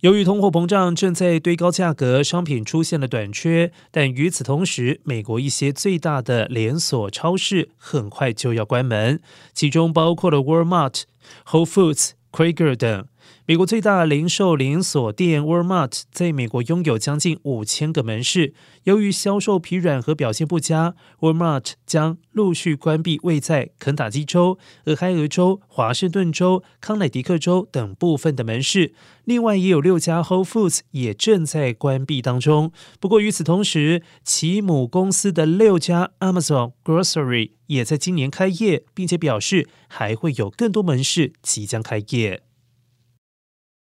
由于通货膨胀正在堆高价格，商品出现了短缺，但与此同时，美国一些最大的连锁超市很快就要关门，其中包括了 Walmart、Whole Foods、Kroger 等。美国最大零售连锁店 Walmart 在美国拥有将近五千个门市。由于销售疲软和表现不佳，Walmart 将陆续关闭位在肯塔基州、俄亥俄州、华盛顿州、康乃狄克州等部分的门市。另外，也有六家 Whole Foods 也正在关闭当中。不过，与此同时，其母公司的六家 Amazon Grocery 也在今年开业，并且表示还会有更多门市即将开业。